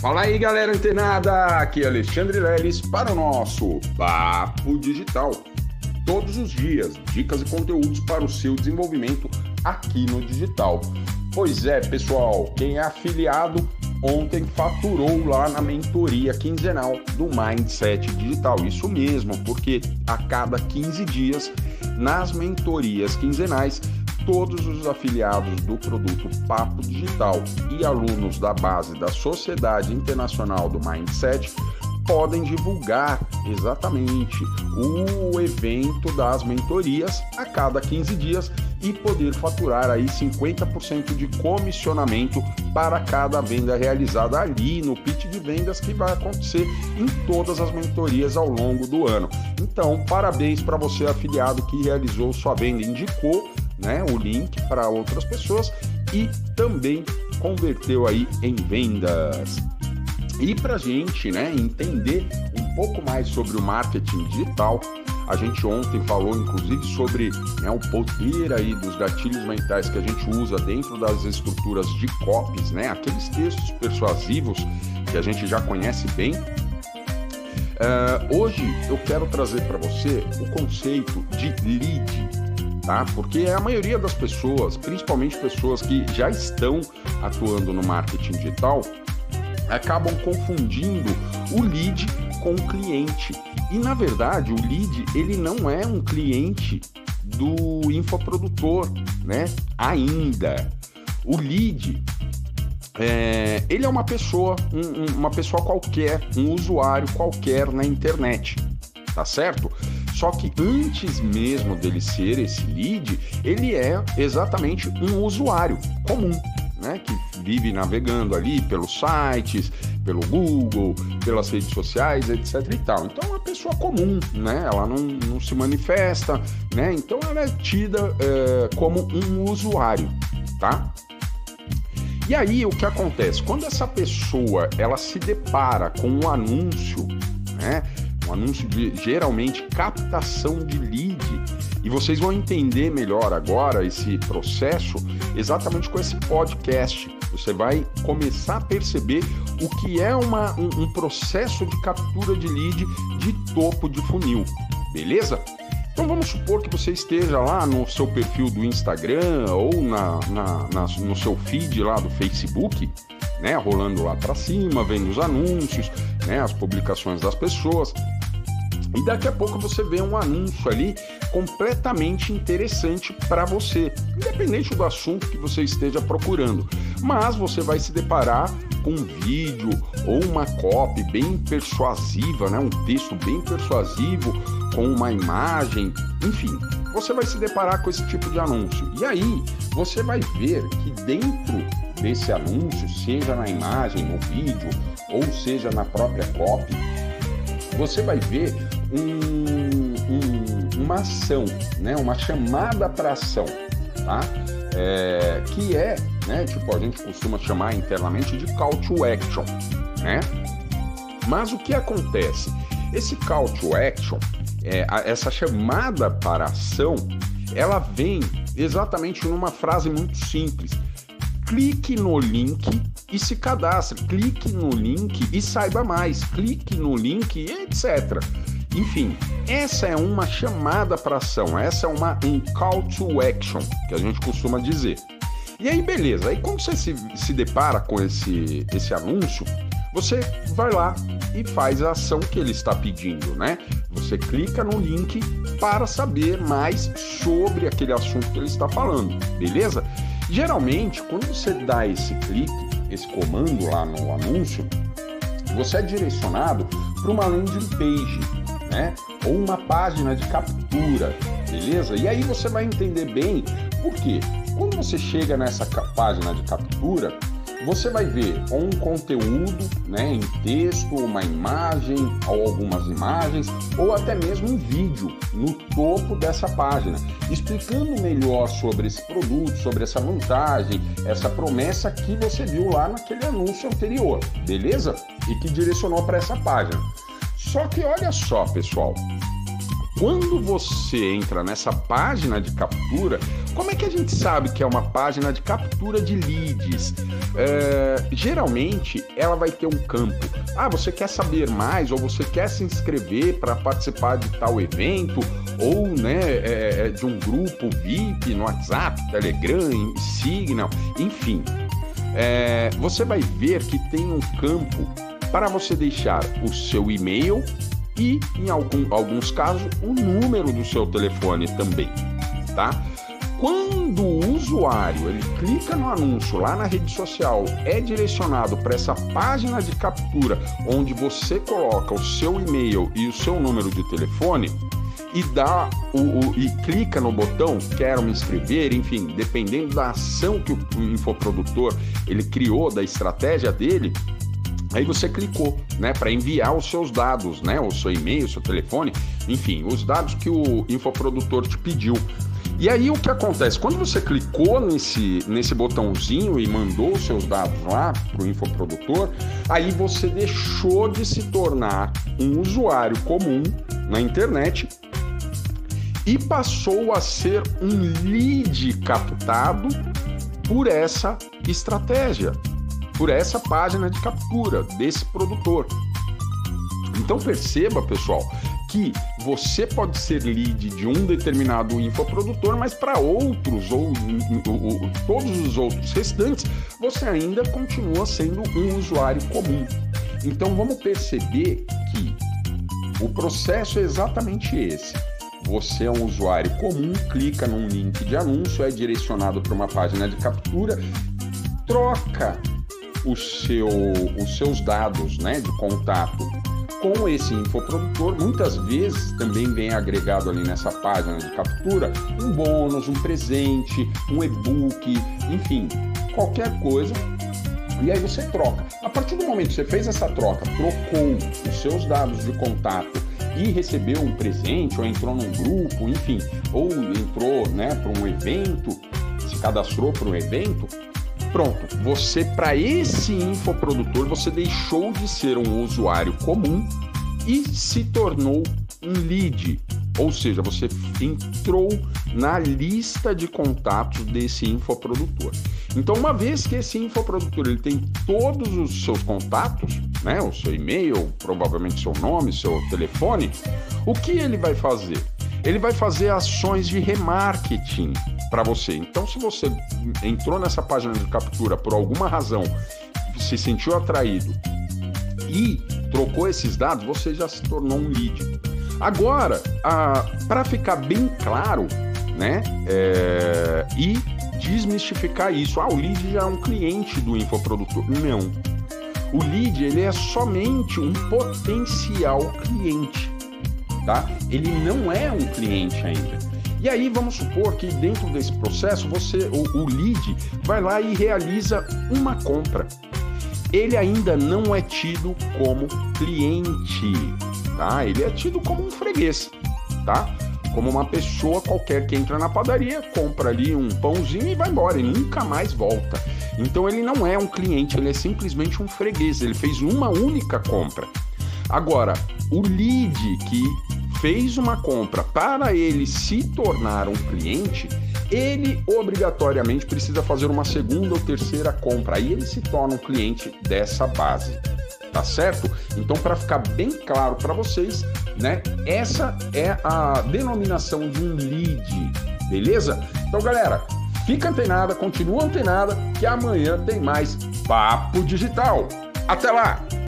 Fala aí, galera antenada! Aqui é Alexandre Leles para o nosso Papo Digital. Todos os dias, dicas e conteúdos para o seu desenvolvimento aqui no digital. Pois é, pessoal, quem é afiliado ontem faturou lá na mentoria quinzenal do Mindset Digital. Isso mesmo, porque a cada 15 dias, nas mentorias quinzenais, todos os afiliados do produto Papo Digital e alunos da base da Sociedade Internacional do Mindset podem divulgar exatamente o evento das mentorias a cada 15 dias e poder faturar aí 50% de comissionamento para cada venda realizada ali no pitch de vendas que vai acontecer em todas as mentorias ao longo do ano. Então, parabéns para você afiliado que realizou sua venda, indicou né, o link para outras pessoas e também converteu aí em vendas. E para gente né, entender um pouco mais sobre o marketing digital, a gente ontem falou inclusive sobre né, o poder aí dos gatilhos mentais que a gente usa dentro das estruturas de copies, né, aqueles textos persuasivos que a gente já conhece bem. Uh, hoje eu quero trazer para você o conceito de lead, tá? Porque a maioria das pessoas, principalmente pessoas que já estão atuando no marketing digital, acabam confundindo o lead com o cliente. E na verdade, o lead, ele não é um cliente do infoprodutor, né? Ainda. O lead é, ele é uma pessoa, um, uma pessoa qualquer, um usuário qualquer na internet, tá certo? Só que antes mesmo dele ser esse lead, ele é exatamente um usuário comum, né, que vive navegando ali pelos sites, pelo Google, pelas redes sociais, etc e tal. Então é uma pessoa comum, né? Ela não, não se manifesta, né? Então ela é tida é, como um usuário, tá? E aí o que acontece? Quando essa pessoa ela se depara com um anúncio, né? Um anúncio de geralmente captação de lead. E vocês vão entender melhor agora esse processo exatamente com esse podcast. Você vai começar a perceber o que é uma, um, um processo de captura de lead de topo de funil, beleza? Então vamos supor que você esteja lá no seu perfil do Instagram ou na, na, na no seu feed lá do Facebook, né, rolando lá para cima, vendo os anúncios, né, as publicações das pessoas. E daqui a pouco você vê um anúncio ali completamente interessante para você, independente do assunto que você esteja procurando. Mas você vai se deparar com um vídeo ou uma copy bem persuasiva, né? um texto bem persuasivo, com uma imagem, enfim, você vai se deparar com esse tipo de anúncio. E aí você vai ver que dentro desse anúncio, seja na imagem, no vídeo, ou seja na própria copy, você vai ver um, um, uma ação, né? uma chamada para ação, tá? É, que é, né, tipo, a gente costuma chamar internamente de call to action, né? Mas o que acontece? Esse call to action, é, essa chamada para ação, ela vem exatamente numa frase muito simples. Clique no link e se cadastre. Clique no link e saiba mais. Clique no link, etc. Enfim, essa é uma chamada para ação, essa é uma um call to action, que a gente costuma dizer. E aí, beleza, aí quando você se, se depara com esse, esse anúncio, você vai lá e faz a ação que ele está pedindo, né? Você clica no link para saber mais sobre aquele assunto que ele está falando, beleza? Geralmente, quando você dá esse clique, esse comando lá no anúncio, você é direcionado para uma landing page né? Ou uma página de captura, beleza? E aí você vai entender bem por quê. Quando você chega nessa página de captura, você vai ver um conteúdo né, em texto, uma imagem, ou algumas imagens, ou até mesmo um vídeo no topo dessa página, explicando melhor sobre esse produto, sobre essa vantagem, essa promessa que você viu lá naquele anúncio anterior, beleza? E que direcionou para essa página. Só que olha só, pessoal, quando você entra nessa página de captura, Como é que a gente sabe que é uma página de captura de leads? É, geralmente ela vai ter um campo. Ah, você quer saber mais ou você quer se inscrever para participar de tal evento ou né, é, é de um grupo VIP no WhatsApp, Telegram, Signal, enfim. É, você vai ver que tem um campo para você deixar o seu e-mail e, em algum, alguns casos, o número do seu telefone também, tá? Quando o usuário ele clica no anúncio lá na rede social, é direcionado para essa página de captura onde você coloca o seu e-mail e o seu número de telefone e dá o, o, e clica no botão quero me inscrever, enfim, dependendo da ação que o, infoprodutor ele criou da estratégia dele, Aí você clicou, né, para enviar os seus dados, né, o seu e-mail, o seu telefone, enfim, os dados que o infoprodutor te pediu. E aí o que acontece? Quando você clicou nesse, nesse botãozinho e mandou os seus dados lá para o infoprodutor, aí você deixou de se tornar um usuário comum na internet e passou a ser um lead captado por essa estratégia, por essa página de captura desse produtor. Então perceba, pessoal, que você pode ser lead de um determinado infoprodutor, mas para outros ou, ou, ou, todos os outros restantes, você ainda continua sendo um usuário comum. Então vamos perceber que o processo é exatamente esse. Você é um usuário comum, clica num link de anúncio, é direcionado para uma página de captura, troca seu, os seus dados né, de contato com esse infoprodutor, muitas vezes também vem agregado ali nessa página de captura um bônus, um presente, um e-book, enfim, qualquer coisa. E aí você troca. A partir do momento que você fez essa troca, trocou os seus dados de contato e recebeu um presente, ou entrou num grupo, enfim, ou entrou né, para um evento, se cadastrou para um evento, Pronto, você para esse infoprodutor você deixou de ser um usuário comum e se tornou um lead, ou seja, você entrou na lista de contatos desse infoprodutor. Então, uma vez que esse infoprodutor ele tem todos os seus contatos, né, o seu e-mail, provavelmente seu nome, seu telefone, o que ele vai fazer? Ele vai fazer ações de remarketing para você. Então, se você entrou nessa página de captura por alguma razão, se sentiu atraído e trocou esses dados, você já se tornou um lead. Agora, para ficar bem claro, né, é, e desmistificar isso, ah, o lead já é um cliente do infoprodutor. Não. O lead ele é somente um potencial cliente, tá? Ele não é um cliente ainda. E aí vamos supor que dentro desse processo você, o, o lead, vai lá e realiza uma compra. Ele ainda não é tido como cliente, tá? Ele é tido como um freguês, tá? Como uma pessoa qualquer que entra na padaria, compra ali um pãozinho e vai embora e nunca mais volta. Então ele não é um cliente, ele é simplesmente um freguês. Ele fez uma única compra. Agora, o lead que fez uma compra para ele se tornar um cliente, ele obrigatoriamente precisa fazer uma segunda ou terceira compra. Aí ele se torna um cliente dessa base. Tá certo? Então, para ficar bem claro para vocês, né? Essa é a denominação de um lead, beleza? Então, galera, fica antenada, continua antenada, que amanhã tem mais Papo Digital. Até lá!